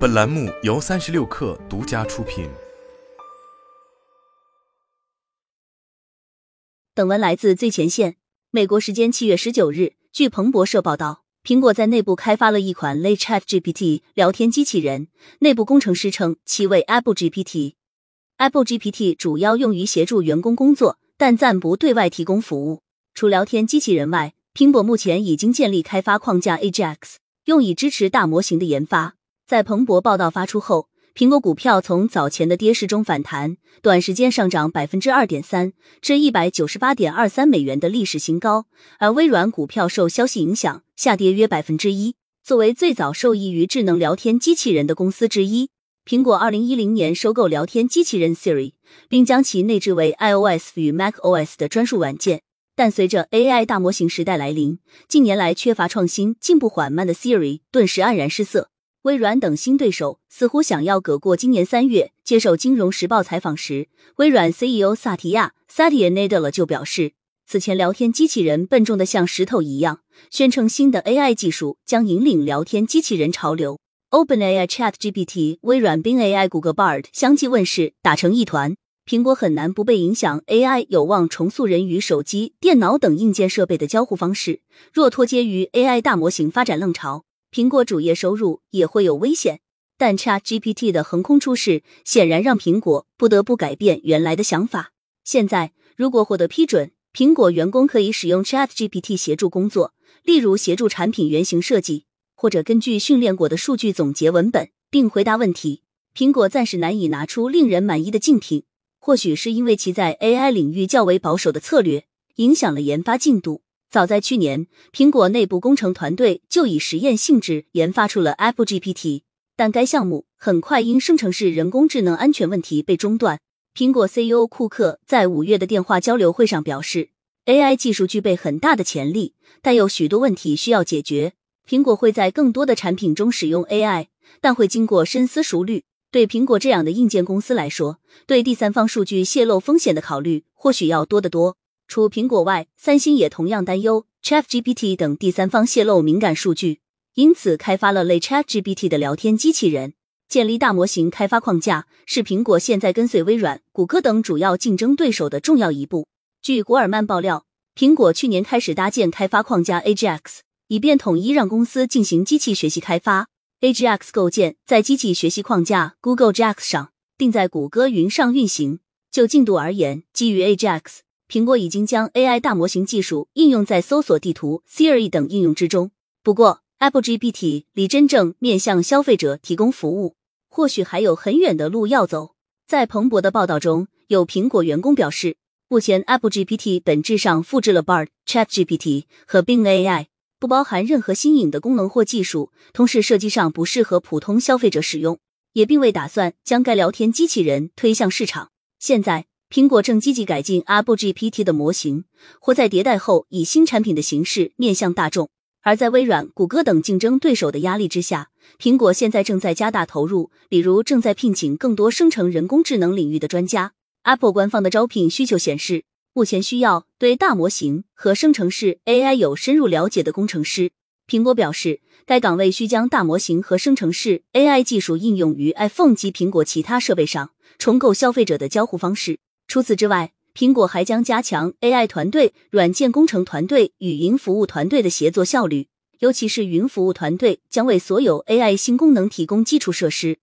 本栏目由三十六氪独家出品。本文来自最前线。美国时间七月十九日，据彭博社报道，苹果在内部开发了一款类 Chat GPT 聊天机器人。内部工程师称其为 Apple GPT。Apple GPT 主要用于协助员工工作，但暂不对外提供服务。除聊天机器人外，苹果目前已经建立开发框架 Ajax，用以支持大模型的研发。在彭博报道发出后，苹果股票从早前的跌势中反弹，短时间上涨百分之二点三，至一百九十八点二三美元的历史新高。而微软股票受消息影响，下跌约百分之一。作为最早受益于智能聊天机器人的公司之一，苹果二零一零年收购聊天机器人 Siri，并将其内置为 iOS 与 macOS 的专属软件。但随着 AI 大模型时代来临，近年来缺乏创新、进步缓慢的 Siri 顿时黯然失色。微软等新对手似乎想要隔过今年三月接受《金融时报》采访时，微软 CEO 萨提亚·萨提亚内德勒就表示，此前聊天机器人笨重的像石头一样，宣称新的 AI 技术将引领聊天机器人潮流。OpenAI ChatGPT、微软 Bing AI、谷歌 Bard 相继问世，打成一团。苹果很难不被影响，AI 有望重塑人与手机、电脑等硬件设备的交互方式。若脱节于 AI 大模型发展浪潮，苹果主业收入也会有危险，但 Chat GPT 的横空出世显然让苹果不得不改变原来的想法。现在，如果获得批准，苹果员工可以使用 Chat GPT 协助工作，例如协助产品原型设计，或者根据训练过的数据总结文本并回答问题。苹果暂时难以拿出令人满意的竞品，或许是因为其在 AI 领域较为保守的策略影响了研发进度。早在去年，苹果内部工程团队就以实验性质研发出了 Apple GPT，但该项目很快因生成式人工智能安全问题被中断。苹果 CEO 库克在五月的电话交流会上表示，AI 技术具备很大的潜力，但有许多问题需要解决。苹果会在更多的产品中使用 AI，但会经过深思熟虑。对苹果这样的硬件公司来说，对第三方数据泄露风险的考虑或许要多得多。除苹果外，三星也同样担忧 ChatGPT 等第三方泄露敏感数据，因此开发了类 ChatGPT 的聊天机器人。建立大模型开发框架是苹果现在跟随微软、谷歌等主要竞争对手的重要一步。据古尔曼爆料，苹果去年开始搭建开发框架 Ajax，以便统一让公司进行机器学习开发。Ajax 构建在机器学习框架 Google Jax 上，并在谷歌云上运行。就进度而言，基于 Ajax。苹果已经将 AI 大模型技术应用在搜索地图、Siri 等应用之中。不过，Apple GPT 离真正面向消费者提供服务，或许还有很远的路要走。在彭博的报道中，有苹果员工表示，目前 Apple GPT 本质上复制了 Bard、ChatGPT 和 Bing AI，不包含任何新颖的功能或技术，同时设计上不适合普通消费者使用，也并未打算将该聊天机器人推向市场。现在。苹果正积极改进 Apple GPT 的模型，或在迭代后以新产品的形式面向大众。而在微软、谷歌等竞争对手的压力之下，苹果现在正在加大投入，比如正在聘请更多生成人工智能领域的专家。Apple 官方的招聘需求显示，目前需要对大模型和生成式 AI 有深入了解的工程师。苹果表示，该岗位需将大模型和生成式 AI 技术应用于 iPhone 及苹果其他设备上，重构消费者的交互方式。除此之外，苹果还将加强 AI 团队、软件工程团队与云服务团队的协作效率，尤其是云服务团队将为所有 AI 新功能提供基础设施。